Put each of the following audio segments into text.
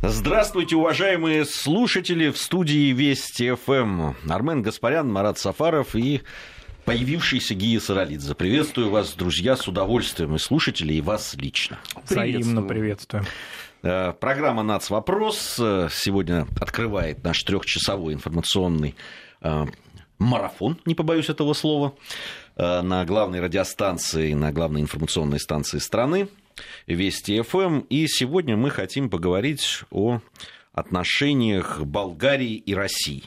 Здравствуйте, уважаемые слушатели в студии Вести ФМ. Армен Гаспарян, Марат Сафаров и появившийся Гия Саралидзе. Приветствую вас, друзья, с удовольствием и слушатели, и вас лично. Взаимно приветствуем. Э, программа «Нац. Вопрос» сегодня открывает наш трехчасовой информационный э, марафон, не побоюсь этого слова, э, на главной радиостанции, на главной информационной станции страны. Вести ФМ. И сегодня мы хотим поговорить о отношениях Болгарии и России.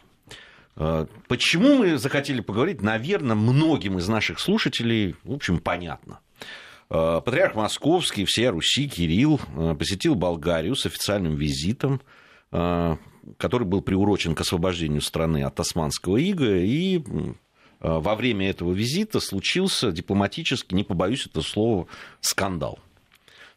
Э, почему мы захотели поговорить, наверное, многим из наших слушателей, в общем, понятно. Э, патриарх Московский, всея Руси, Кирилл, э, посетил Болгарию с официальным визитом, который был приурочен к освобождению страны от османского ига, и во время этого визита случился дипломатически, не побоюсь этого слова, скандал –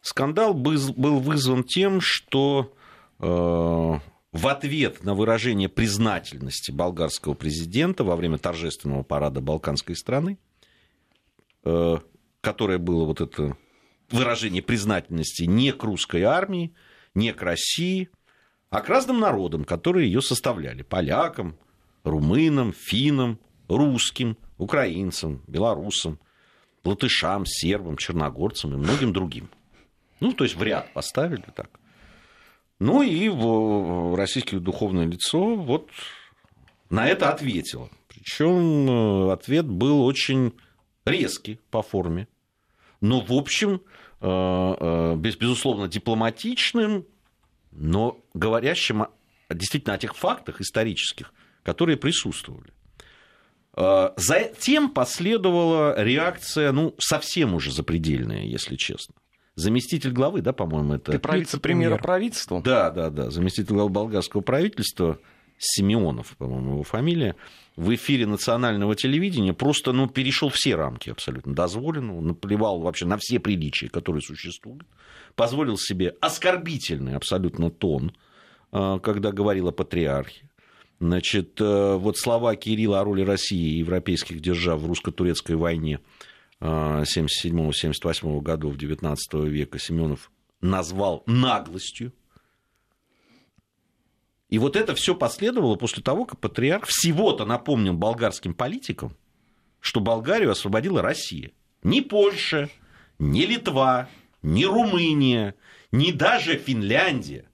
Скандал был вызван тем, что э, в ответ на выражение признательности болгарского президента во время торжественного парада балканской страны, э, которое было вот это выражение признательности не к русской армии, не к России, а к разным народам, которые ее составляли. Полякам, румынам, финнам, русским, украинцам, белорусам, латышам, сербам, черногорцам и многим другим. Ну, то есть в ряд поставили так. Ну и российское духовное лицо вот на это ответило. Причем э, ответ был очень резкий по форме. Но, в общем, э, э, безусловно, дипломатичным, но говорящим действительно о тех фактах исторических, которые присутствовали. Затем последовала реакция, ну, совсем уже запредельная, если честно заместитель главы, да, по-моему, это... Ты вице-премьера правительства? Да, да, да, заместитель главы болгарского правительства, Симеонов, по-моему, его фамилия, в эфире национального телевидения просто, ну, перешел все рамки абсолютно. Дозволенного, наплевал вообще на все приличия, которые существуют, позволил себе оскорбительный абсолютно тон, а, когда говорил о патриархе. Значит, э, вот слова Кирилла о роли России и европейских держав в русско-турецкой войне – 77-78 годов XIX века Семенов назвал наглостью. И вот это все последовало после того, как патриарх всего-то напомнил болгарским политикам, что Болгарию освободила Россия. Ни Польша, ни Литва, ни Румыния, ни даже Финляндия,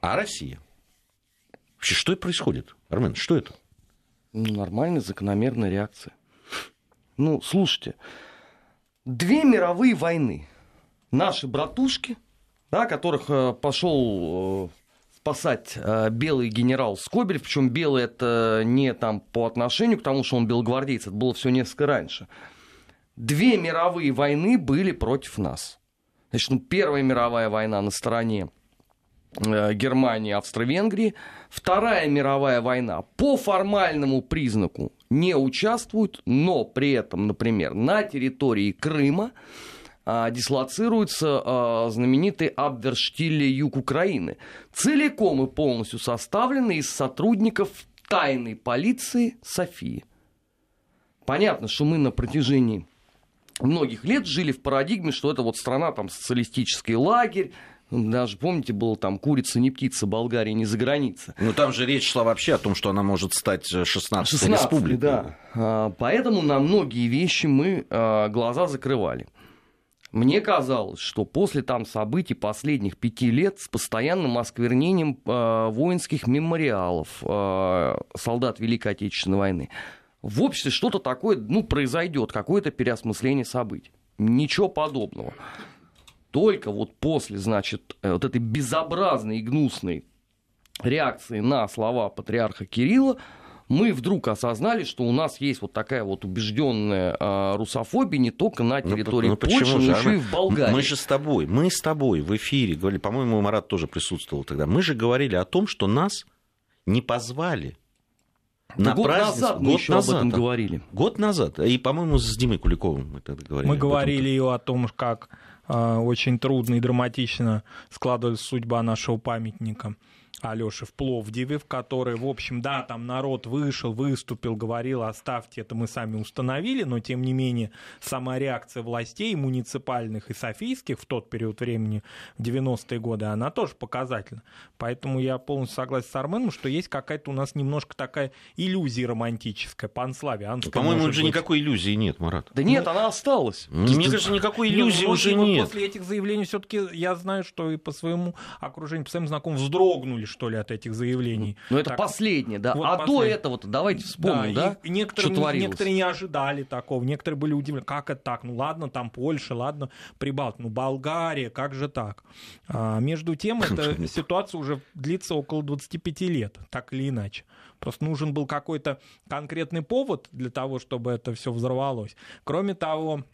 а Россия. Вообще, что это происходит? Армен, что это? Ну, нормальная, закономерная реакция. Ну, слушайте, две мировые войны. Наши братушки, да, которых э, пошел э, спасать э, белый генерал Скобелев, причем белый это не там по отношению к тому, что он белогвардейец, это было все несколько раньше. Две мировые войны были против нас. Значит, ну, Первая мировая война на стороне Германии, Австро-Венгрии. Вторая мировая война по формальному признаку не участвуют, но при этом, например, на территории Крыма а, дислоцируется а, знаменитый Абверштилле юг Украины, целиком и полностью составленный из сотрудников тайной полиции Софии. Понятно, что мы на протяжении многих лет жили в парадигме, что это вот страна, там, социалистический лагерь, даже, помните, было там «Курица, не птица, Болгария не за граница». Ну, там же речь шла вообще о том, что она может стать 16-й 16 республикой. да. А, поэтому на многие вещи мы а, глаза закрывали. Мне казалось, что после там событий последних пяти лет с постоянным осквернением э, воинских мемориалов э, солдат Великой Отечественной войны в обществе что-то такое ну, произойдет, какое-то переосмысление событий. Ничего подобного только вот после, значит, э, вот этой безобразной и гнусной реакции на слова патриарха Кирилла, мы вдруг осознали, что у нас есть вот такая вот убежденная э, русофобия не только на ну, территории ну, ну, Польши, но еще и в Болгарии. Мы же с тобой, мы с тобой в эфире говорили, по-моему, Марат тоже присутствовал тогда, мы же говорили о том, что нас не позвали на год назад мы год еще назад, об этом говорили. Год назад. И, по-моему, с Димой Куликовым мы тогда говорили. Мы говорили и о том, как а, очень трудно и драматично складывалась судьба нашего памятника Алёши в Пловдиве, в которой, в общем, да, там народ вышел, выступил, говорил, оставьте это, мы сами установили, но, тем не менее, сама реакция властей муниципальных и софийских в тот период времени, в 90-е годы, она тоже показательна. Поэтому я полностью согласен с Арменом, что есть какая-то у нас немножко такая иллюзия романтическая, панславянская. По-моему, уже быть. никакой иллюзии нет, Марат. Да нет, ну, она осталась. Мне кажется, никакой иллюзии нет, уже нет. После этих заявлений все-таки я знаю, что и по своему окружению, по своим знакомым вздрогнули что ли, от этих заявлений. Ну, это так, последнее, да. Вот а последнее. до этого-то давайте вспомним, да? да? некоторые, что творилось. некоторые не ожидали такого, некоторые были удивлены, как это так? Ну, ладно, там Польша, ладно, Прибалт, ну, Болгария, как же так? А, между тем, эта ситуация уже длится около 25 лет, так или иначе. Просто нужен был какой-то конкретный повод для того, чтобы это все взорвалось. Кроме того,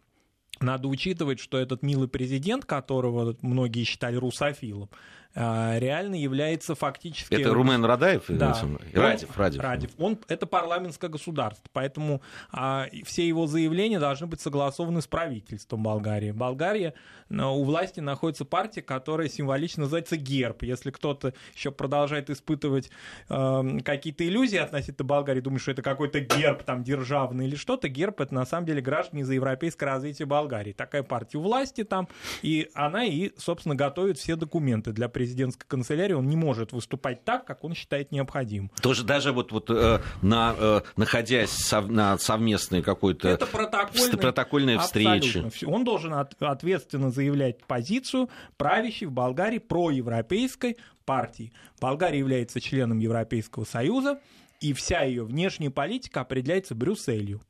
надо учитывать, что этот милый президент, которого многие считали русофилом, реально является фактически... Это Румен Радаев? Да. Радев, Радев. Радев. Он, это парламентское государство, поэтому а, все его заявления должны быть согласованы с правительством Болгарии. Болгария, у власти находится партия, которая символично называется ГЕРБ. Если кто-то еще продолжает испытывать э, какие-то иллюзии относительно Болгарии, думает, что это какой-то герб там державный или что-то, герб это на самом деле граждане за европейское развитие Болгарии. Такая партия у власти там, и она и, собственно, готовит все документы для президента президентской канцелярии, он не может выступать так, как он считает необходимым. Тоже даже вот, вот э, на, э, находясь сов, на совместной какой-то Это протокольной, протокольной встрече. Он должен от, ответственно заявлять позицию правящей в Болгарии проевропейской партии. Болгария является членом Европейского Союза, и вся ее внешняя политика определяется Брюсселью.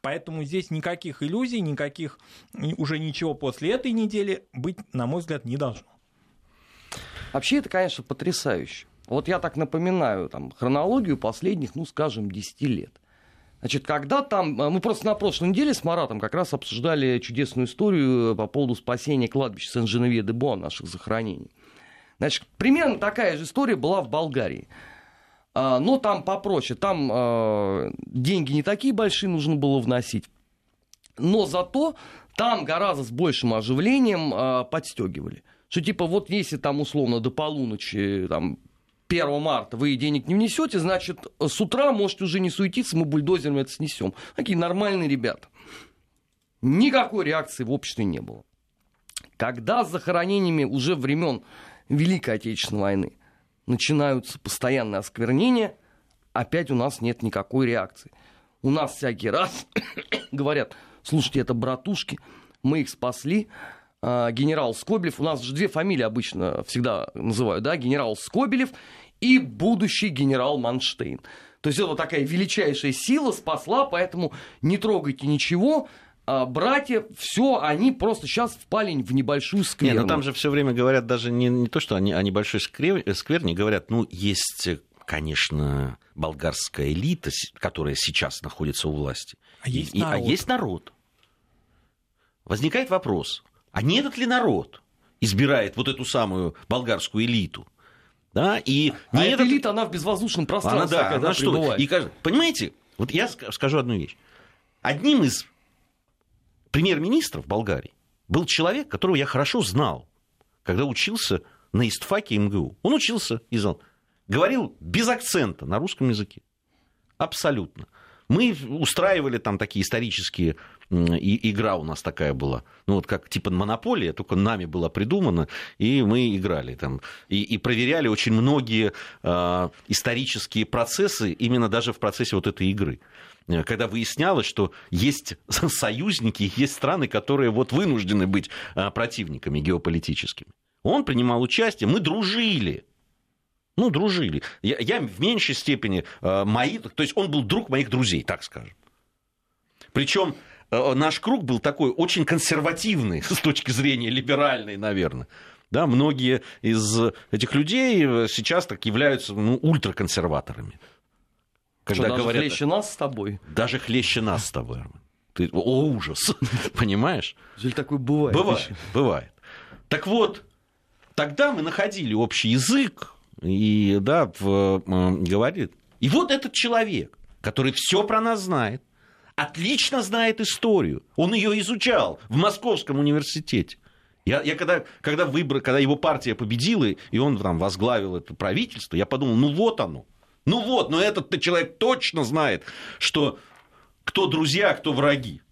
Поэтому здесь никаких иллюзий, никаких уже ничего после этой недели быть, на мой взгляд, не должно. Вообще это, конечно, потрясающе. Вот я так напоминаю там, хронологию последних, ну, скажем, 10 лет. Значит, когда там, э, мы просто на прошлой неделе с Маратом как раз обсуждали чудесную историю по поводу спасения кладбища Сен-Женевье-де-Бон, наших захоронений. Значит, примерно такая же история была в Болгарии. А, но там попроще, там э, деньги не такие большие нужно было вносить. Но зато там гораздо с большим оживлением э, подстегивали что типа вот если там условно до полуночи, там, 1 марта вы денег не внесете, значит, с утра можете уже не суетиться, мы бульдозером это снесем. Такие нормальные ребята. Никакой реакции в обществе не было. Когда с захоронениями уже времен Великой Отечественной войны начинаются постоянные осквернения, опять у нас нет никакой реакции. У нас всякий раз говорят, слушайте, это братушки, мы их спасли, генерал Скобелев. У нас же две фамилии обычно всегда называют, да, генерал Скобелев и будущий генерал Манштейн. То есть это вот такая величайшая сила спасла, поэтому не трогайте ничего, а братья, все, они просто сейчас впали в небольшую скверну. Нет, ну там же все время говорят даже не, не то, что они о небольшой скверне, говорят, ну, есть, конечно, болгарская элита, которая сейчас находится у власти. А есть и, а народ. А есть народ. Возникает вопрос, а не этот ли народ избирает вот эту самую болгарскую элиту? Да, и а эта этот... элита, она в безвоздушном пространстве, она, да, она что? И, понимаете, вот я скажу одну вещь. Одним из премьер-министров Болгарии был человек, которого я хорошо знал, когда учился на истфаке МГУ. Он учился и знал. Говорил без акцента на русском языке. Абсолютно. Мы устраивали там такие исторические и игра у нас такая была, ну вот как типа монополия, только нами была придумана, и мы играли там, и, и проверяли очень многие э, исторические процессы именно даже в процессе вот этой игры э, когда выяснялось, что есть союзники, есть страны, которые вот вынуждены быть э, противниками геополитическими. Он принимал участие, мы дружили. Ну, дружили. Я, я в меньшей степени э, мои, то есть он был друг моих друзей, так скажем. Причем наш круг был такой очень консервативный с точки зрения либеральной, наверное. Да, многие из этих людей сейчас так являются ну, ультраконсерваторами. Когда Что, даже говорят, хлеще нас с тобой? Даже хлеще нас с тобой, Армен. Ты, о, ужас, понимаешь? Или такое бывает? Бывает, бывает. Так вот, тогда мы находили общий язык, и, да, в, э, говорит. И вот этот человек, который все про нас знает, отлично знает историю. Он ее изучал в Московском университете. Я, я когда, когда, выбор, когда его партия победила, и он там возглавил это правительство, я подумал, ну вот оно. Ну вот, но этот человек точно знает, что кто друзья, кто враги.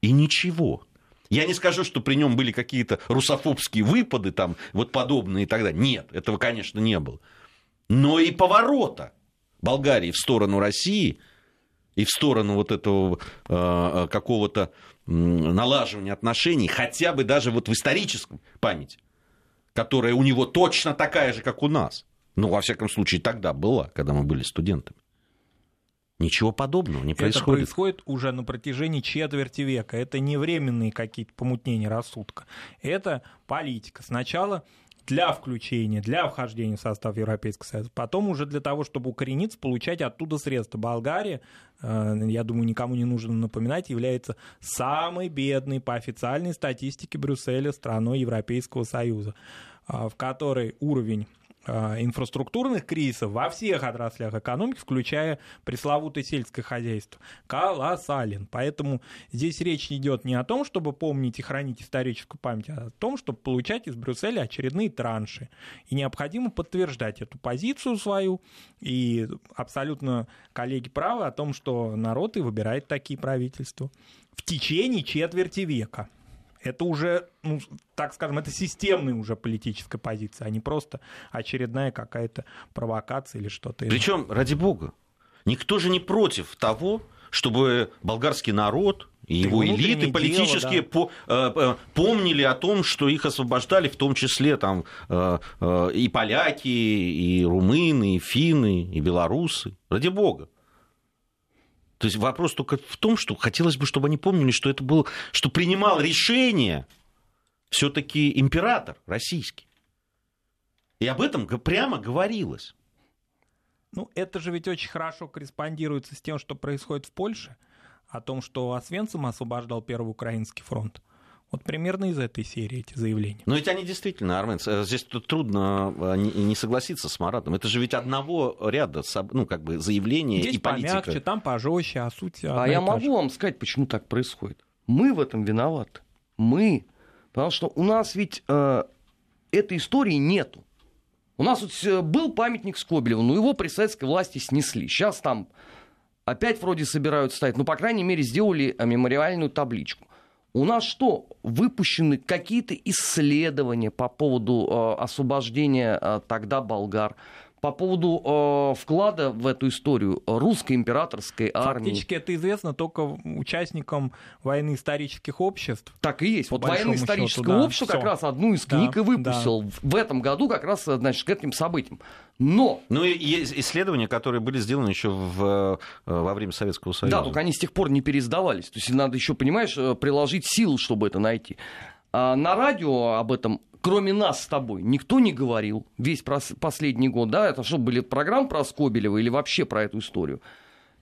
И ничего. Я не скажу, что при нем были какие-то русофобские выпады, там, вот подобные и так далее. Нет, этого, конечно, не было. Но и поворота Болгарии в сторону России и в сторону вот этого э, какого-то налаживания отношений, хотя бы даже вот в историческом памяти, которая у него точно такая же, как у нас. Ну, во всяком случае, тогда была, когда мы были студентами. Ничего подобного не происходит. Это происходит уже на протяжении четверти века. Это не временные какие-то помутнения рассудка. Это политика. Сначала для включения, для вхождения в состав Европейского Союза. Потом уже для того, чтобы укорениться, получать оттуда средства. Болгария, э, я думаю, никому не нужно напоминать, является самой бедной по официальной статистике Брюсселя страной Европейского Союза, э, в которой уровень инфраструктурных кризисов во всех отраслях экономики, включая пресловутое сельское хозяйство, колоссален. Поэтому здесь речь идет не о том, чтобы помнить и хранить историческую память, а о том, чтобы получать из Брюсселя очередные транши. И необходимо подтверждать эту позицию свою. И абсолютно коллеги правы о том, что народ и выбирает такие правительства в течение четверти века это уже, ну, так скажем, это системная уже политическая позиция, а не просто очередная какая-то провокация или что-то. Причем, ради бога, никто же не против того, чтобы болгарский народ и его элиты политические дело, да. по, э, помнили о том, что их освобождали, в том числе там, э, э, и поляки, и румыны, и финны, и белорусы. Ради бога. То есть вопрос только в том, что хотелось бы, чтобы они помнили, что это был, что принимал решение все-таки император российский. И об этом прямо говорилось. Ну, это же ведь очень хорошо корреспондируется с тем, что происходит в Польше, о том, что Освенцим освобождал Первый Украинский фронт. Вот примерно из этой серии эти заявления. Но ведь они действительно, Армен, э, здесь трудно э, не согласиться с Маратом. Это же ведь одного ряда, ну, как бы заявления здесь и политика. помягче, там пожестче, а суть... А я могу вам сказать, почему так происходит. Мы в этом виноваты. Мы. Потому что у нас ведь э, этой истории нету. У нас вот э, был памятник Скобелеву, но его при советской власти снесли. Сейчас там опять вроде собираются ставить. Ну, по крайней мере, сделали мемориальную табличку. У нас что, выпущены какие-то исследования по поводу э, освобождения э, тогда болгар? По поводу э, вклада в эту историю русской императорской армии. Фактически это известно только участникам войны исторических обществ. Так и есть. Вот военно-историческое да. общество как раз одну из книг да, и выпустил да. в этом году как раз значит, к этим событиям. Но... Ну и есть исследования, которые были сделаны еще в, э, во время Советского Союза. Да, только они с тех пор не пересдавались. То есть надо еще, понимаешь, э, приложить силу, чтобы это найти. А на радио об этом кроме нас с тобой, никто не говорил весь последний год, да, это что, были программы про Скобелева или вообще про эту историю?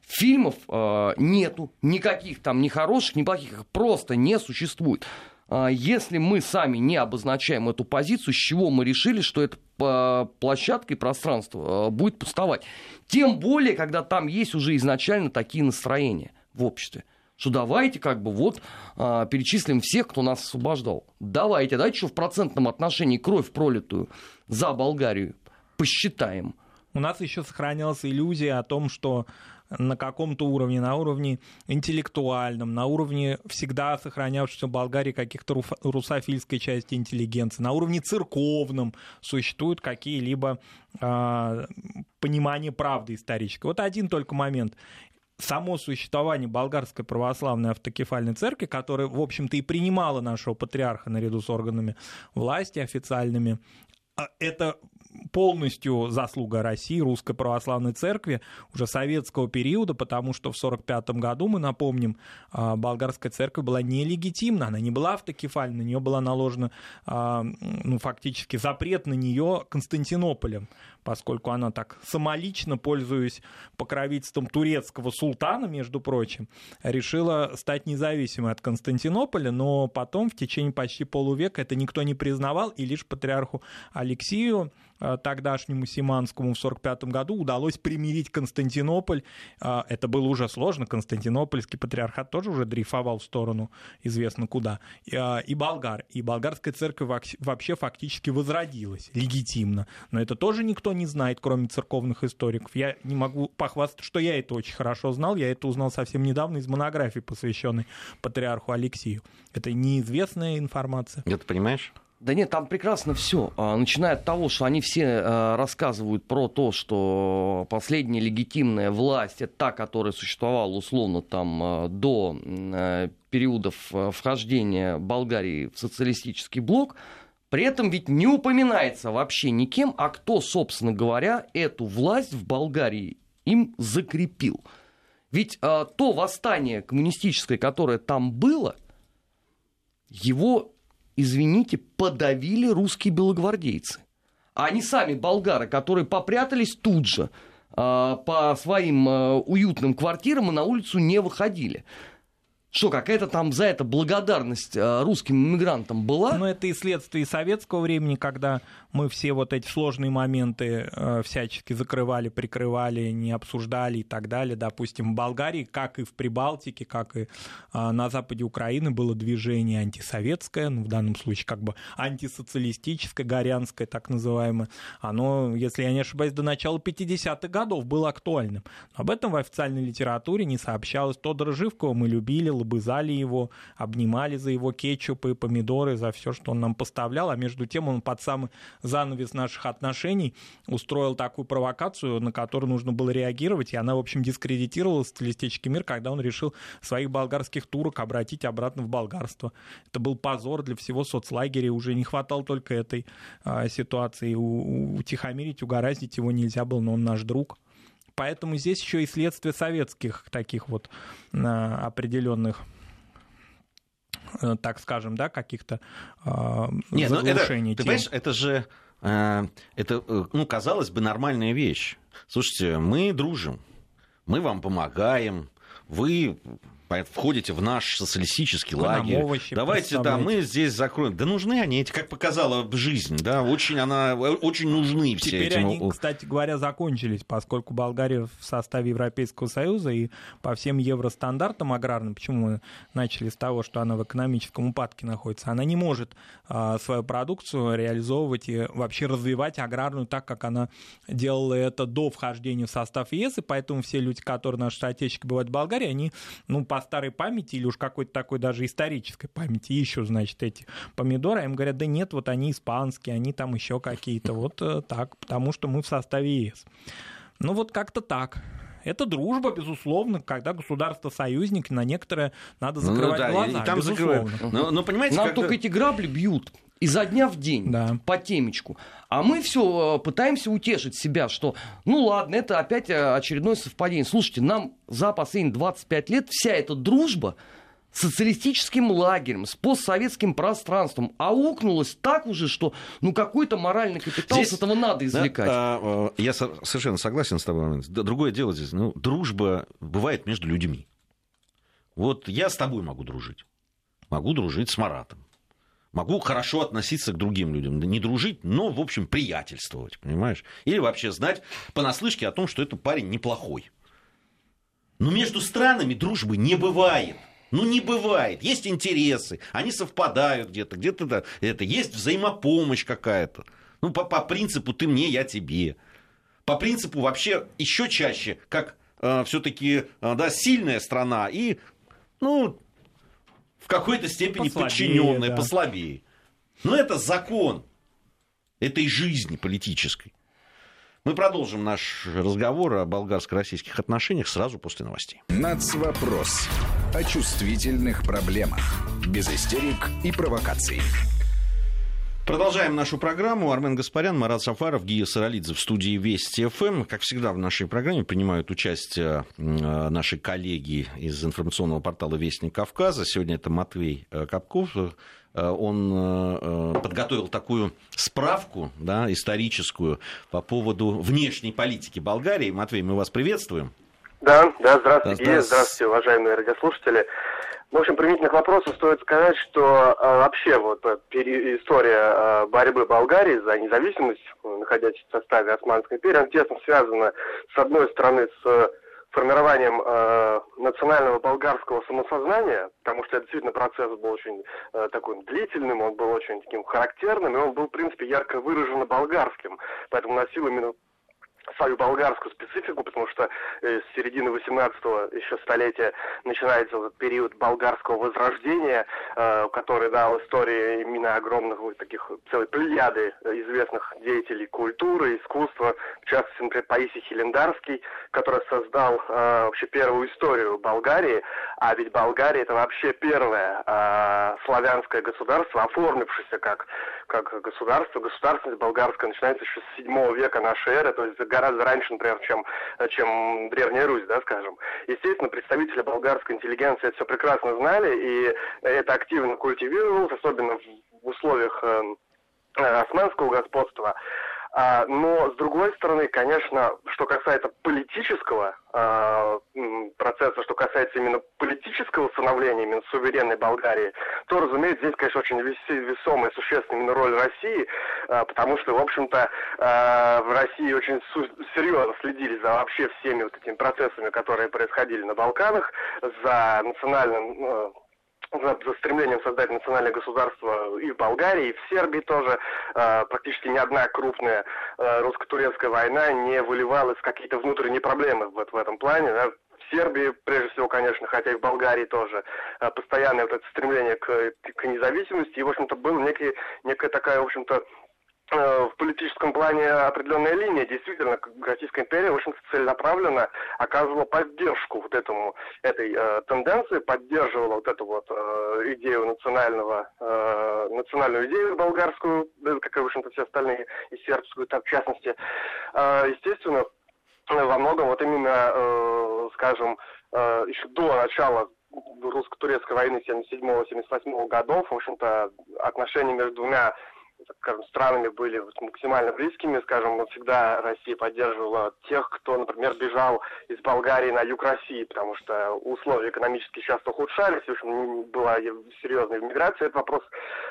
Фильмов э, нету, никаких там ни хороших, ни плохих, их просто не существует. Э, если мы сами не обозначаем эту позицию, с чего мы решили, что эта э, площадка и пространство э, будет пустовать? Тем более, когда там есть уже изначально такие настроения в обществе что давайте как бы вот а, перечислим всех, кто нас освобождал. Давайте, давайте что в процентном отношении кровь пролитую за Болгарию посчитаем. У нас еще сохранялась иллюзия о том, что на каком-то уровне, на уровне интеллектуальном, на уровне всегда сохранявшейся в Болгарии каких-то русофильской части интеллигенции, на уровне церковном существуют какие-либо э, понимания правды исторической. Вот один только момент само существование болгарской православной автокефальной церкви, которая, в общем-то, и принимала нашего патриарха наряду с органами власти официальными, а это полностью заслуга России, Русской Православной Церкви уже советского периода, потому что в 1945 году, мы напомним, а, болгарская церковь была нелегитимна, она не была автокефальна, на нее была наложена а, ну, фактически запрет на нее Константинополем поскольку она так самолично, пользуясь покровительством турецкого султана, между прочим, решила стать независимой от Константинополя, но потом в течение почти полувека это никто не признавал, и лишь патриарху Алексию э, тогдашнему Симанскому в 1945 году удалось примирить Константинополь. Это было уже сложно, Константинопольский патриархат тоже уже дрейфовал в сторону известно куда. И болгар. И болгарская церковь вообще фактически возродилась легитимно. Но это тоже никто не знает, кроме церковных историков. Я не могу похвастаться, что я это очень хорошо знал. Я это узнал совсем недавно из монографии, посвященной патриарху Алексею. Это неизвестная информация. Это понимаешь? Да нет, там прекрасно все. А, начиная от того, что они все а, рассказывают про то, что последняя легитимная власть это та, которая существовала условно там а, до периодов вхождения Болгарии в социалистический блок. При этом ведь не упоминается вообще никем, а кто, собственно говоря, эту власть в Болгарии им закрепил. Ведь то восстание коммунистическое, которое там было, его извините, подавили русские белогвардейцы. А они сами болгары, которые попрятались тут же э, по своим э, уютным квартирам и на улицу не выходили. Что, какая-то там за это благодарность э, русским иммигрантам была? Ну, это и следствие советского времени, когда мы все вот эти сложные моменты э, всячески закрывали, прикрывали, не обсуждали и так далее. Допустим, в Болгарии, как и в Прибалтике, как и э, на западе Украины, было движение антисоветское, ну, в данном случае как бы антисоциалистическое, горянское так называемое. Оно, если я не ошибаюсь, до начала 50-х годов было актуальным. Об этом в официальной литературе не сообщалось. Тодора Живкова мы любили, лобызали его, обнимали за его кетчупы, помидоры, за все, что он нам поставлял, а между тем он под самый занавес наших отношений устроил такую провокацию, на которую нужно было реагировать, и она, в общем, дискредитировала стилистический мир, когда он решил своих болгарских турок обратить обратно в болгарство. Это был позор для всего соцлагеря, уже не хватало только этой а, ситуации. У, утихомирить, угораздить его нельзя было, но он наш друг. Поэтому здесь еще и следствие советских таких вот а, определенных э, так скажем, да, каких-то э, Нет, ну это, ты понимаешь, это же, э, это, э, ну, казалось бы, нормальная вещь. Слушайте, мы дружим, мы вам помогаем, вы входите в наш социалистический Вы лагерь. Давайте, да, мы здесь закроем. Да нужны они, эти, как показала жизнь, да, очень она, очень нужны все Теперь эти. они, кстати говоря, закончились, поскольку Болгария в составе Европейского Союза и по всем евростандартам аграрным, почему мы начали с того, что она в экономическом упадке находится, она не может а, свою продукцию реализовывать и вообще развивать аграрную так, как она делала это до вхождения в состав ЕС, и поэтому все люди, которые наши соотечественники бывают в Болгарии, они, ну, по старой памяти или уж какой-то такой даже исторической памяти ищут, значит, эти помидоры, а им говорят, да нет, вот они испанские, они там еще какие-то, вот э, так, потому что мы в составе ЕС. Ну вот как-то так. Это дружба, безусловно, когда государство-союзник, на некоторые надо ну закрывать ну, да, глаза. И там закрывают. Но, но ну, понимаете, Нам когда... только эти грабли бьют изо дня в день да. по темечку. А мы все э, пытаемся утешить себя, что ну ладно, это опять э, очередное совпадение. Слушайте, нам за последние 25 лет вся эта дружба с социалистическим лагерем, с постсоветским пространством аукнулась так уже, что ну какой-то моральный капитал здесь, с этого надо извлекать. Да, а, я совершенно согласен с тобой. Другое дело здесь, ну, дружба бывает между людьми. Вот я с тобой могу дружить. Могу дружить с Маратом могу хорошо относиться к другим людям. Не дружить, но, в общем, приятельствовать, понимаешь? Или вообще знать понаслышке о том, что этот парень неплохой. Но между странами дружбы не бывает. Ну, не бывает. Есть интересы, они совпадают где-то, где-то да, это есть взаимопомощь какая-то. Ну, по, по принципу ты мне, я тебе. По принципу вообще еще чаще, как э, все-таки э, да, сильная страна и ну, в какой-то степени послабее, подчиненная, да. послабее. Но это закон этой жизни политической. Мы продолжим наш разговор о болгарско-российских отношениях сразу после новостей. Нацвопрос. О чувствительных проблемах. Без истерик и провокаций. Продолжаем нашу программу. Армен Гаспарян, Марат Сафаров, Гия Саралидзе в студии Вести ФМ. Как всегда в нашей программе принимают участие э, наши коллеги из информационного портала Вестник Кавказа. Сегодня это Матвей э, Капков. Э, он подготовил такую справку да, историческую по поводу внешней политики Болгарии. Матвей, мы вас приветствуем. Да, да, здравствуйте, да, здравствуйте, уважаемые радиослушатели. В общем, применительно к вопросу стоит сказать, что э, вообще вот э, история э, борьбы Болгарии за независимость, находясь в составе Османской империи, она тесно связана, с одной стороны, с формированием э, национального болгарского самосознания, потому что это действительно процесс был очень э, такой длительным, он был очень таким характерным, и он был, в принципе, ярко выраженно болгарским, поэтому носил именно свою болгарскую специфику, потому что э, с середины 18-го еще столетия начинается этот период болгарского возрождения, э, который дал истории именно огромных вот таких целой плеяды известных деятелей культуры, искусства, в частности, например, Паисий Хелендарский, который создал э, вообще первую историю Болгарии, а ведь Болгария это вообще первое э, славянское государство, оформившееся как, как государство. Государственность болгарская начинается еще с 7 века нашей эры, то есть гораздо раньше, например, чем, чем Древняя Русь, да, скажем. Естественно, представители болгарской интеллигенции это все прекрасно знали, и это активно культивировалось, особенно в условиях э, османского господства. А, но, с другой стороны, конечно, что касается политического а, процесса, что касается именно политического становления именно суверенной Болгарии, то, разумеется, здесь, конечно, очень весомая, существенная именно роль России, а, потому что, в общем-то, в России очень серьезно следили за вообще всеми вот этими процессами, которые происходили на Балканах, за национальным за, стремлением создать национальное государство и в Болгарии, и в Сербии тоже. Э, практически ни одна крупная э, русско-турецкая война не выливалась в какие-то внутренние проблемы в, в этом плане. Да. В Сербии, прежде всего, конечно, хотя и в Болгарии тоже, э, постоянное вот это стремление к, к независимости. И, в общем-то, была некий, некая такая, в общем-то, в политическом плане определенная линия. Действительно, Российская империя очень целенаправленно оказывала поддержку вот этому, этой э, тенденции, поддерживала вот эту вот э, идею национального, э, национальную идею болгарскую, как и, в общем-то, все остальные, и сербскую, так, в частности. Э, естественно, во многом вот именно, э, скажем, э, еще до начала русско-турецкой войны 77-78 годов, в общем-то, отношения между двумя скажем, странами были максимально близкими, скажем, всегда Россия поддерживала тех, кто, например, бежал из Болгарии на юг России, потому что условия экономически часто ухудшались, в общем, была серьезная миграция, этот вопрос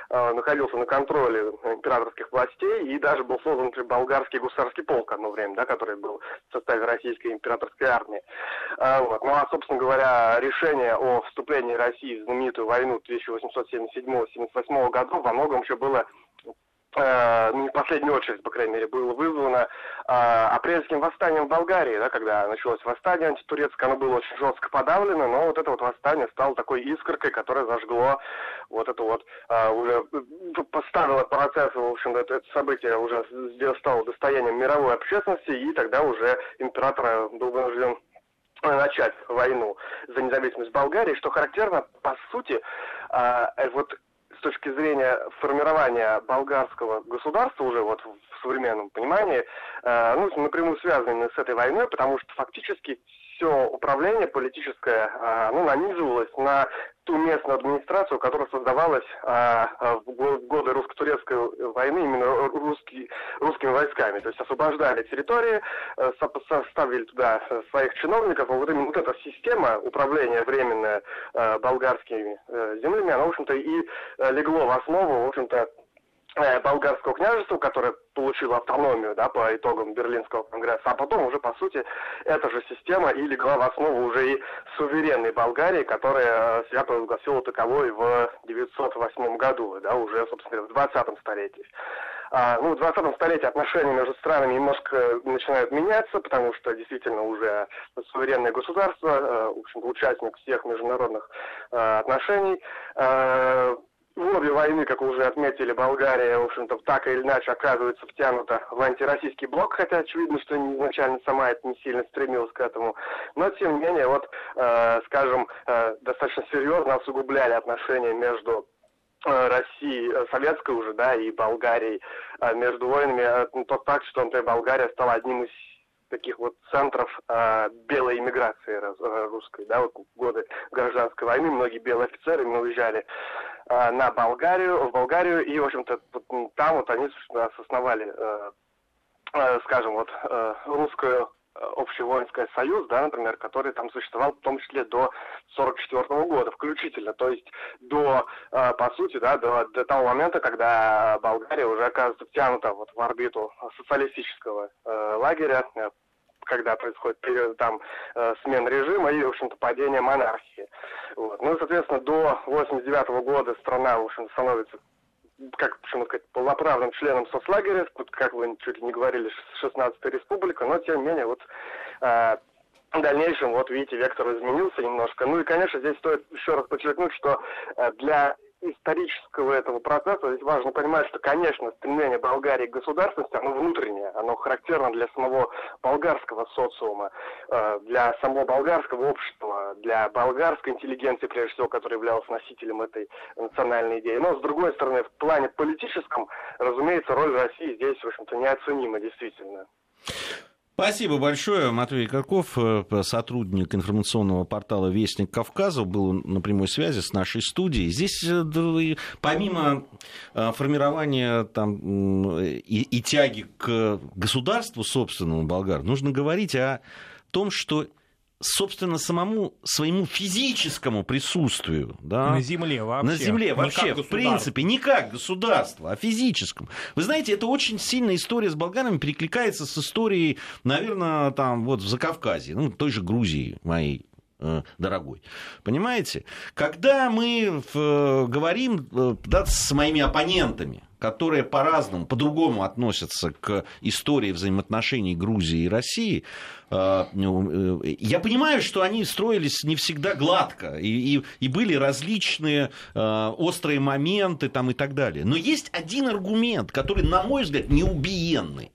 э, находился на контроле императорских властей, и даже был создан, например, болгарский гусарский полк одно время, да, который был в составе российской императорской армии. Э, вот. Ну а, собственно говоря, решение о вступлении России в знаменитую войну 1877-78 годов во многом еще было не в последнюю очередь, по крайней мере, было вызвано э, апрельским восстанием в Болгарии, да, когда началось восстание антитурецкое, оно было очень жестко подавлено, но вот это вот восстание стало такой искоркой, которая зажгло вот это вот, э, уже поставило процесс, в общем, это, это событие уже стало достоянием мировой общественности, и тогда уже император был вынужден начать войну за независимость Болгарии, что характерно, по сути, э, вот точки зрения формирования болгарского государства уже вот в современном понимании, ну, напрямую связаны с этой войной, потому что фактически все управление политическое, э, ну, нанизывалось на ту местную администрацию, которая создавалась а, в годы русско-турецкой войны именно русский, русскими войсками. То есть освобождали территории, э, составили туда своих чиновников. А вот именно вот эта система управления временная э, болгарскими э, землями, она, в общем-то, и легло в основу, в общем-то, Э, болгарского княжества, которое получило автономию да, по итогам Берлинского конгресса, а потом уже, по сути, эта же система и легла в основу уже и суверенной Болгарии, которая э, себя провозгласила таковой в 908 году, да, уже, собственно, в 20 столетии. А, ну, в 20 столетии отношения между странами немножко начинают меняться, потому что действительно уже суверенное государство, э, в общем участник всех международных отношений, обе войны, как уже отметили, Болгария, в общем-то, так или иначе оказывается втянута в антироссийский блок, хотя очевидно, что изначально сама это не сильно стремилась к этому. Но, тем не менее, вот, э, скажем, э, достаточно серьезно усугубляли отношения между э, России, э, советской уже, да, и Болгарией э, между войнами. Тот факт, что, например, Болгария стала одним из таких вот центров э, белой иммиграции русской, да, вот годы гражданской войны, многие белые офицеры уезжали на Болгарию, в Болгарию, и, в общем-то, там вот они, основали, э, э, скажем, вот, э, русскую общий воинский союз, да, например, который там существовал в том числе до 1944 года включительно, то есть до, по сути, да, до, до того момента, когда Болгария уже оказывается втянута вот в орбиту социалистического лагеря, когда происходит период там э, смен режима и, в общем-то, падение монархии. Вот. Ну, соответственно, до 89 года страна, в общем становится как почему сказать, полноправным членом соцлагеря, как вы чуть ли не говорили, 16-я республика, но тем не менее вот э, в дальнейшем, вот видите, вектор изменился немножко. Ну и, конечно, здесь стоит еще раз подчеркнуть, что э, для исторического этого процесса здесь важно понимать, что, конечно, стремление Болгарии к государственности, оно внутреннее, оно характерно для самого болгарского социума, э, для самого болгарского общества, для болгарской интеллигенции, прежде всего, которая являлась носителем этой национальной идеи. Но, с другой стороны, в плане политическом, разумеется, роль России здесь, в общем-то, неоценима действительно. Спасибо большое. Матвей Карков, э, сотрудник информационного портала «Вестник Кавказа», был на прямой связи с нашей студией. Здесь э, помимо э, формирования там, и, и тяги к государству собственному болгар, нужно говорить о том, что собственно, самому своему физическому присутствию. Да, на земле вообще. На земле вообще, в принципе, не как государство, а физическом. Вы знаете, это очень сильная история с болгарами перекликается с историей, наверное, там вот в Закавказье, ну, той же Грузии моей э, дорогой. Понимаете? Когда мы в, говорим э, да, с моими оппонентами, которые по-разному, по-другому относятся к истории взаимоотношений Грузии и России, э, ну, э, я понимаю, что они строились не всегда гладко, и, и, и были различные э, острые моменты там, и так далее. Но есть один аргумент, который, на мой взгляд, неубиенный,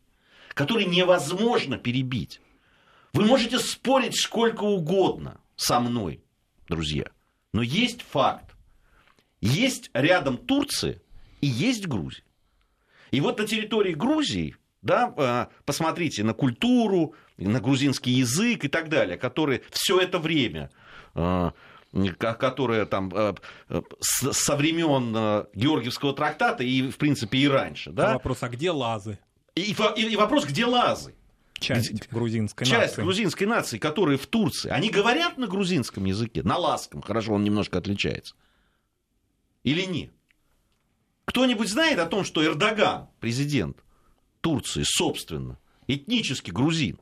который невозможно перебить. Вы можете спорить сколько угодно со мной, друзья, но есть факт. Есть рядом Турция, и есть Грузия. И вот на территории Грузии, да, а, посмотрите на культуру, на грузинский язык и так далее, которые все это время а, которая там а, со времен Георгиевского трактата и, в принципе, и раньше. Да? Вопрос, а где лазы? И, и, и вопрос, где лазы? Часть где, грузинской часть нации. грузинской нации, которые в Турции, они говорят на грузинском языке, на ласком, хорошо, он немножко отличается. Или нет? Кто-нибудь знает о том, что Эрдоган, президент Турции, собственно, этнический грузин?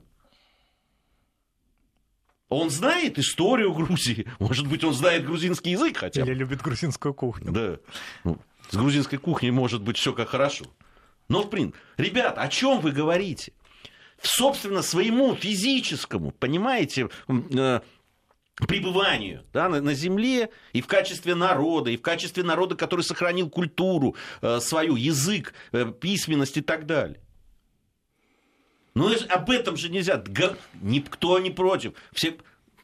Он знает историю Грузии. Может быть, он знает грузинский язык хотя бы. Или любит грузинскую кухню. Да. Ну, с грузинской кухней может быть все как хорошо. Но, в принципе, ребята, о чем вы говорите? Собственно, своему физическому, понимаете, э, пребыванию да, на, на земле и в качестве народа, и в качестве народа, который сохранил культуру э, свою, язык, э, письменность и так далее. Но об этом же нельзя. Никто не против. Все,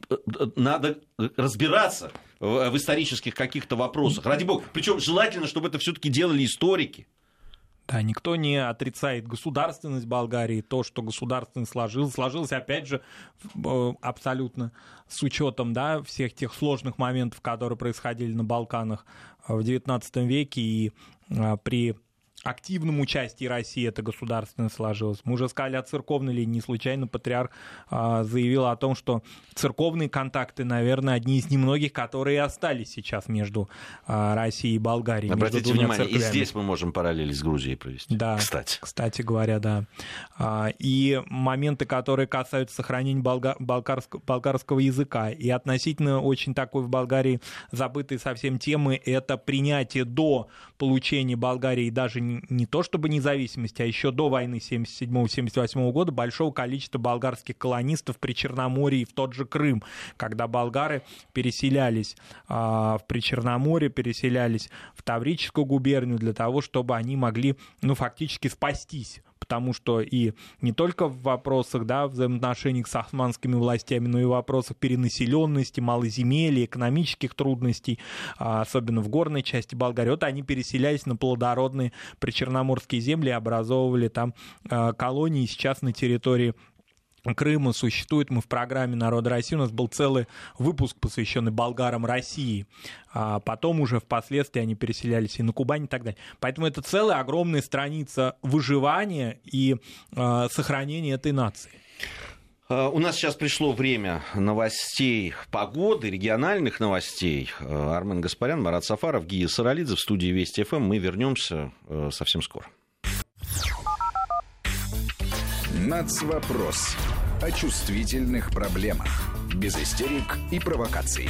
э, э, надо разбираться в, в исторических каких-то вопросах. Ради бога. Причем желательно, чтобы это все-таки делали историки. Да, никто не отрицает государственность Болгарии, то, что государственность сложилось, сложилось, опять же, э, абсолютно с учетом да, всех тех сложных моментов, которые происходили на Балканах в XIX веке и э, при активном участии России это государственно сложилось. Мы уже сказали о церковной линии. Не случайно патриарх а, заявил о том, что церковные контакты, наверное, одни из немногих, которые остались сейчас между а, Россией и Болгарией. Обратите внимание, церквями. и здесь мы можем параллели с Грузией провести. Да, кстати. Кстати говоря, да. А, и моменты, которые касаются сохранения болга- болгарского, болгарского языка. И относительно очень такой в Болгарии забытой совсем темы, это принятие до получения Болгарии даже не то чтобы независимости, а еще до войны 77-78 года большого количества болгарских колонистов при Черноморье и в тот же Крым, когда болгары переселялись а, в Причерноморье, переселялись в Таврическую губернию для того, чтобы они могли, ну, фактически спастись потому что и не только в вопросах да, взаимоотношений с османскими властями, но и в вопросах перенаселенности, малоземелья, экономических трудностей, а, особенно в горной части Болгарии. Вот они переселялись на плодородные причерноморские земли и образовывали там а, колонии сейчас на территории Крыма существует. Мы в программе «Народ России» у нас был целый выпуск, посвященный болгарам России. А потом уже впоследствии они переселялись и на Кубань и так далее. Поэтому это целая огромная страница выживания и э, сохранения этой нации. Э, у нас сейчас пришло время новостей погоды, региональных новостей. Э, Армен Гаспарян, Марат Сафаров, Гия Саралидзе в студии Вести ФМ. Мы вернемся э, совсем скоро. Нацвопрос. О чувствительных проблемах. Без истерик и провокаций.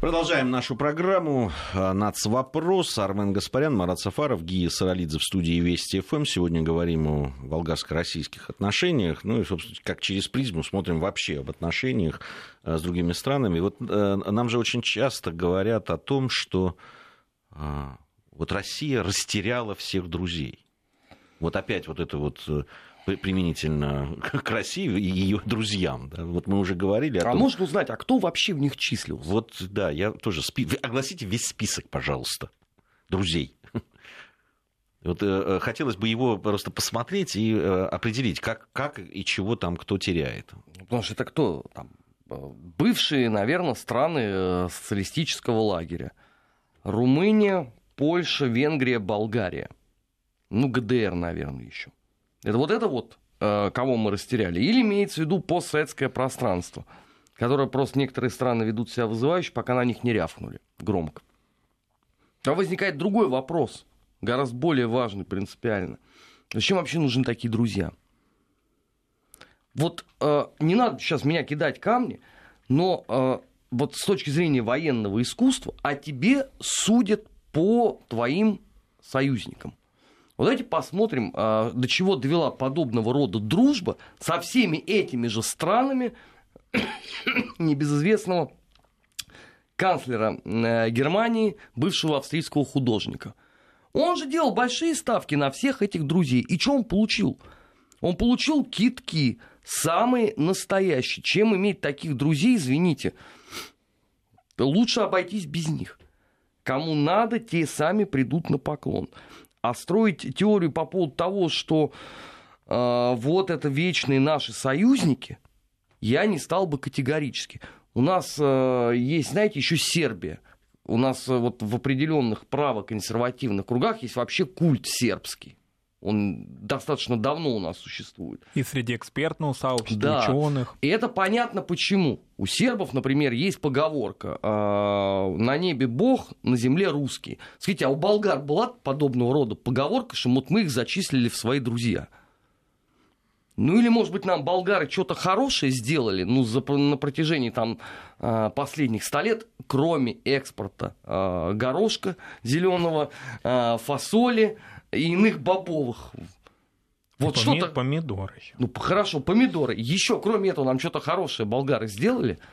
Продолжаем нашу программу «Нацвопрос». Армен Гаспарян, Марат Сафаров, Гия Саралидзе в студии Вести ФМ. Сегодня говорим о болгарско-российских отношениях. Ну и, собственно, как через призму смотрим вообще об отношениях с другими странами. Вот нам же очень часто говорят о том, что вот Россия растеряла всех друзей. Вот опять вот это вот применительно к России и ее друзьям. Да? Вот мы уже говорили о а том... можно узнать, а кто вообще в них числился? Вот, да, я тоже... Спи... Огласите весь список, пожалуйста, друзей. Вот э, хотелось бы его просто посмотреть и э, определить, как, как и чего там кто теряет. Потому что это кто? Там, бывшие, наверное, страны э, социалистического лагеря. Румыния, Польша, Венгрия, Болгария. Ну, ГДР, наверное, еще. Это вот это вот, э, кого мы растеряли? Или имеется в виду постсоветское пространство, которое просто некоторые страны ведут себя вызывающе, пока на них не рявкнули громко. А возникает другой вопрос, гораздо более важный принципиально. Зачем вообще нужны такие друзья? Вот э, не надо сейчас меня кидать камни, но э, вот с точки зрения военного искусства, о тебе судят по твоим союзникам. Вот давайте посмотрим, а, до чего довела подобного рода дружба со всеми этими же странами небезызвестного канцлера э, Германии, бывшего австрийского художника. Он же делал большие ставки на всех этих друзей. И что он получил? Он получил китки, самые настоящие. Чем иметь таких друзей, извините, лучше обойтись без них. Кому надо, те сами придут на поклон. А строить теорию по поводу того, что э, вот это вечные наши союзники, я не стал бы категорически. У нас э, есть, знаете, еще Сербия. У нас э, вот в определенных правоконсервативных кругах есть вообще культ сербский. Он достаточно давно у нас существует. И среди экспертного сообщества, да. ученых. И это понятно почему. У сербов, например, есть поговорка э, «на небе Бог, на земле русские». Скажите, а у болгар была подобного рода поговорка, что вот мы их зачислили в свои друзья? Ну или, может быть, нам болгары что-то хорошее сделали ну, за, на протяжении там, а, последних ста лет, кроме экспорта э, горошка зеленого, фасоли, и иных бобовых. Вот что-то... Помидоры. Ну, хорошо, помидоры. Еще, кроме этого, нам что-то хорошее болгары сделали –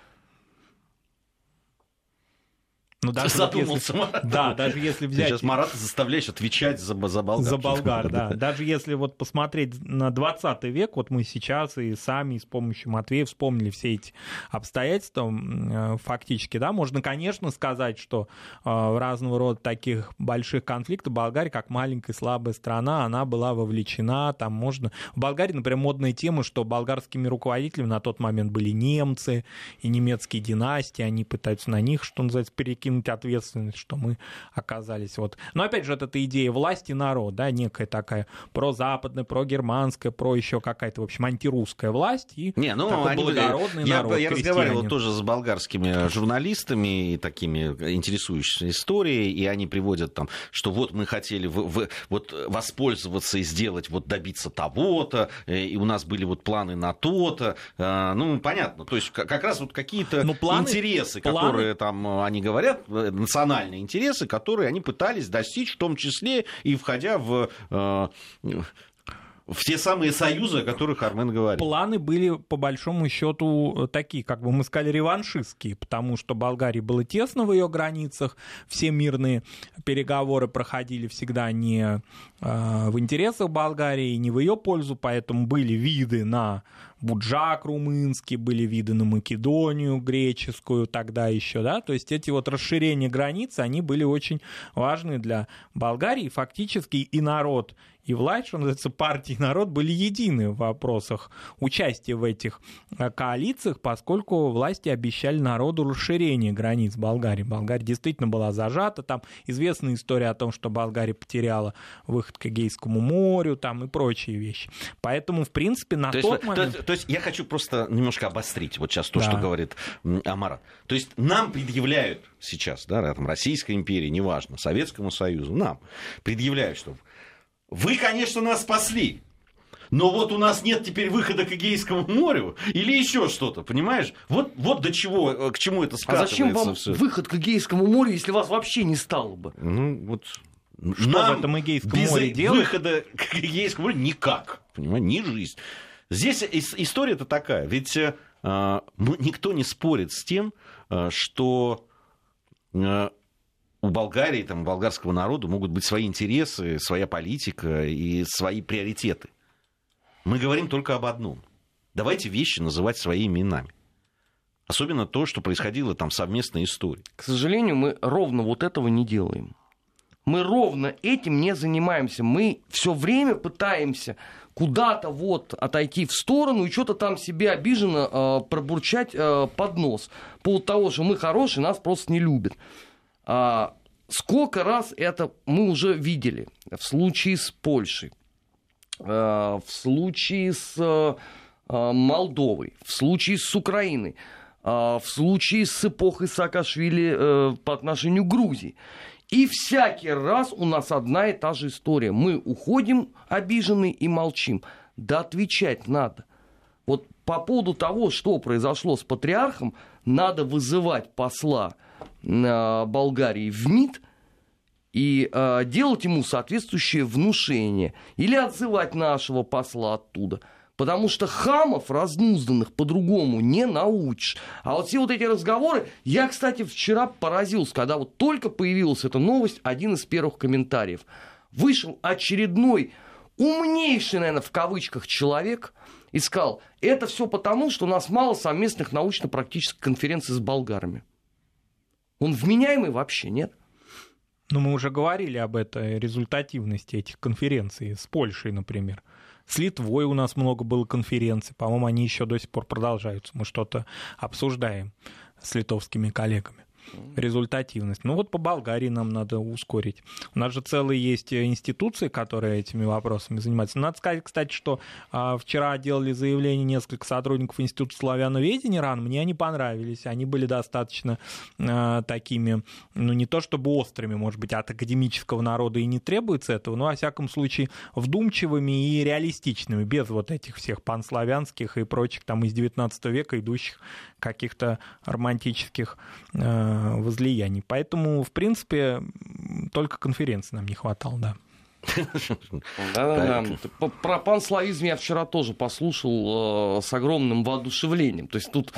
ну, даже Задумался вот если, Да, даже если взять... Ты сейчас Марата заставляешь отвечать за, за болгар. За болгар, да. Даже если вот посмотреть на 20 век, вот мы сейчас и сами с помощью Матвея вспомнили все эти обстоятельства э, фактически, да, можно, конечно, сказать, что э, разного рода таких больших конфликтах Болгария, как маленькая слабая страна, она была вовлечена, там можно... В Болгарии, например, модная тема, что болгарскими руководителями на тот момент были немцы и немецкие династии, они пытаются на них, что называется, перекинуть кинуть ответственность, что мы оказались вот. Но опять же, вот эта идея власти народ, да, некая такая прозападная, прогерманская, про еще какая-то, в общем, антирусская власть и Не, ну, такой они, благородный я, народ. Я разговаривал тоже с болгарскими журналистами, такими интересующимися историей, и они приводят там, что вот мы хотели в, в, вот воспользоваться и сделать, вот добиться того-то, э, и у нас были вот планы на то-то. Э, ну, понятно, то есть как раз вот какие-то ну, планы, интересы, планы... которые там э, они говорят, национальные интересы, которые они пытались достичь, в том числе и входя в э, в те самые союзы, о которых Армен говорил. Планы были, по большому счету, такие, как бы мы сказали, реваншистские, потому что Болгарии было тесно в ее границах, все мирные переговоры проходили всегда не э, в интересах Болгарии, не в ее пользу, поэтому были виды на Буджак румынский, были виды на Македонию греческую тогда еще, да, то есть эти вот расширения границы, они были очень важны для Болгарии, фактически и народ и власть, что называется, партии и народ были едины в вопросах участия в этих э, коалициях, поскольку власти обещали народу расширение границ Болгарии. Болгария действительно была зажата, там известная история о том, что Болгария потеряла выход к Эгейскому морю, там и прочие вещи. Поэтому, в принципе, на то тот есть, момент... То, то есть я хочу просто немножко обострить вот сейчас то, Да. что говорит Амарат. То есть нам предъявляют сейчас, да, там, Российской империи, неважно, Советскому Союзу, нам предъявляют, что вы, конечно, нас спасли, но вот у нас нет теперь выхода к Эгейскому морю или еще что-то, понимаешь? Вот, вот до чего, э, к чему это А скатывается зачем вам всё. выход к Эгейскому морю, если вас вообще не стало бы? Ну, вот... Что в этом Эгейском без море делать? выхода к Эгейскому морю никак. Понимаешь, ни жизнь. Здесь ис- история-то такая. Ведь э, ну, никто не спорит с тем, э, что э, у Болгарии, там, у болгарского народа могут быть свои интересы, своя политика и свои приоритеты. Мы говорим только об одном. Давайте вещи называть своими именами. Особенно то, что происходило там в совместной истории. К сожалению, мы ровно вот этого не делаем. Мы ровно этим не занимаемся. Мы все время пытаемся куда-то вот отойти в сторону и что-то там себе обиженно э, пробурчать э, под нос. По того, что мы хорошие, нас просто не любят. А, сколько раз это мы уже видели в случае с Польшей, э, в случае с э, Молдовой, в случае с Украиной, э, в случае с эпохой Саакашвили э, по отношению к Грузии. И всякий раз у нас одна и та же история. Мы уходим обиженные и молчим. Да отвечать надо. Вот по поводу того, что произошло с патриархом, надо вызывать посла э, Болгарии в МИД и э, делать ему соответствующее внушение. Или отзывать нашего посла оттуда. Потому что хамов разнузданных по-другому не научишь. А вот все вот эти разговоры... Я, кстати, вчера поразился, когда вот только появилась эта новость, один из первых комментариев. Вышел очередной умнейший, наверное, в кавычках человек и сказал, это все потому, что у нас мало совместных научно-практических конференций с болгарами. Он вменяемый вообще, нет? Ну, мы уже говорили об этой результативности этих конференций с Польшей, например. С Литвой у нас много было конференций. По-моему, они еще до сих пор продолжаются. Мы что-то обсуждаем с литовскими коллегами. Результативность. Ну вот по Болгарии нам надо ускорить. У нас же целые есть институции, которые этими вопросами занимаются. Надо сказать, кстати, что а, вчера делали заявление несколько сотрудников Института славяноведения РАН. Мне они понравились. Они были достаточно а, такими, ну не то чтобы острыми, может быть, от академического народа и не требуется этого, но, во всяком случае, вдумчивыми и реалистичными, без вот этих всех панславянских и прочих там из 19 века идущих каких-то романтических э, возлияний. Поэтому, в принципе, только конференции нам не хватало, да. Про панславизм я вчера тоже послушал э, с огромным воодушевлением. То есть тут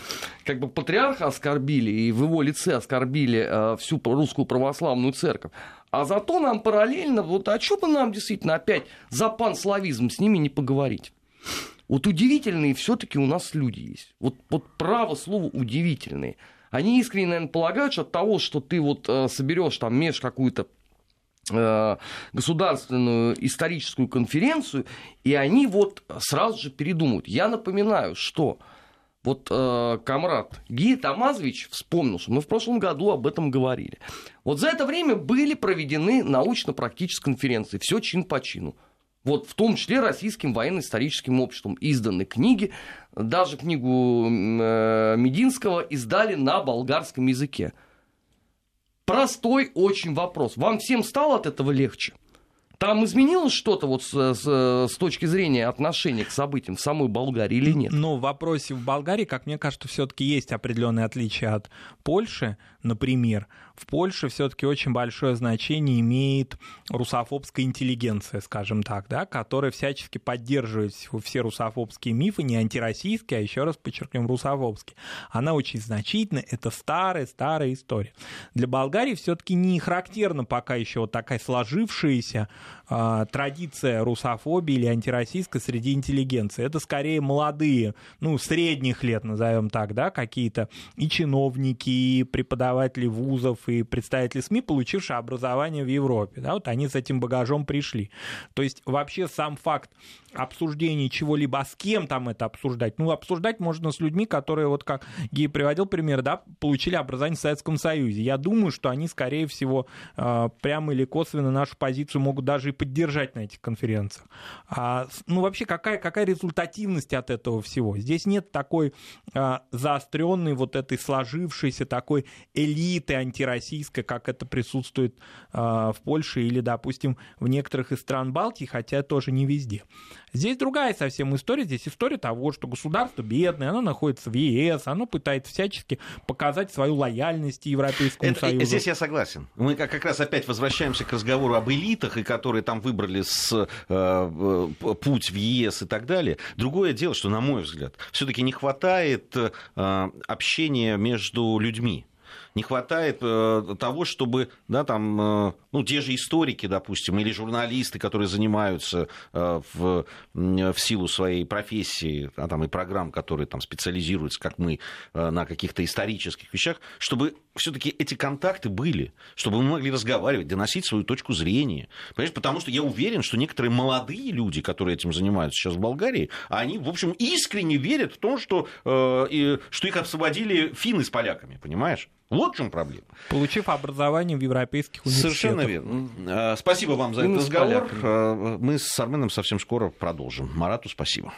как бы патриарха оскорбили, и в его лице оскорбили э, всю русскую православную церковь. А зато нам параллельно, вот а что бы нам действительно опять за панславизм с ними не поговорить? Вот удивительные все-таки у нас люди есть. Вот, вот право слово удивительные. Они искренне, наверное, полагают, что от того, что ты вот э, соберешь там меж какую-то э, государственную историческую конференцию, и они вот сразу же передумают. Я напоминаю, что вот э, комрад Гия Тамазович вспомнил, что мы в прошлом году об этом говорили. Вот за это время были проведены научно-практические конференции, все чин по чину. Вот в том числе Российским военно-историческим обществом изданы книги, даже книгу э, Мединского издали на болгарском языке. Простой очень вопрос. Вам всем стало от этого легче? Там изменилось что-то вот с, с- с точки зрения отношения к событиям в самой Болгарии или нет? Но в вопросе в Болгарии, как мне кажется, все-таки есть определенные отличия от Польши, например. В Польше все-таки очень большое значение имеет русофобская интеллигенция, скажем так, да, которая всячески поддерживает все- русофобские мифы, не антироссийские, а еще раз подчеркнем, русофобские. Она очень значительна, это старая-старая история. Для Болгарии все-таки не характерна пока еще вот такая сложившаяся а, традиция русофобии или антироссийской среди интеллигенции. Это скорее молодые, ну, средних лет, назовем так, да, какие-то и чиновники, и преподаватели вузов, и представители СМИ, получившие образование в Европе. Да, вот они с этим багажом пришли. То есть вообще сам факт обсуждения чего-либо, а с кем там это обсуждать? Ну, обсуждать можно с людьми, которые, вот как Гей приводил пример, да, получили образование в Советском Союзе. Я думаю, что они, скорее всего, э, прямо или косвенно нашу позицию могут даже и поддержать на этих конференциях. А, ну, вообще, какая, какая результативность от этого всего? Здесь нет такой а, заостренной вот этой сложившейся такой элиты антироссийской, как это присутствует а, в Польше или, допустим, в некоторых из стран Балтии, хотя тоже не везде. Здесь другая совсем история. Здесь история того, что государство бедное, оно находится в ЕС, оно пытается всячески показать свою лояльность Европейскому Это- Союзу. Здесь я согласен. Мы как как раз опять возвращаемся к разговору об элитах, и которые там выбрали с, э, э, путь в ЕС и так далее. Другое дело, что, на мой взгляд, все-таки не хватает э, общения между людьми. Не хватает э, того, чтобы, да, там, э, ну, те же историки, допустим, или журналисты, которые занимаются э, в, в силу своей профессии, а там и программ, которые там специализируются, как мы, э, на каких-то исторических вещах, чтобы все-таки эти контакты были, чтобы мы могли разговаривать, доносить свою точку зрения. Понимаешь, потому что я уверен, что некоторые молодые люди, которые этим занимаются сейчас в Болгарии, они, в общем, искренне верят в то, что, э, что их освободили финны с поляками, понимаешь? Вот в чем проблема. Получив образование в европейских университетах. Совершенно верно. Э, Спасибо вам за этот разговор. Э, Мы с Арменом совсем скоро продолжим. Марату спасибо.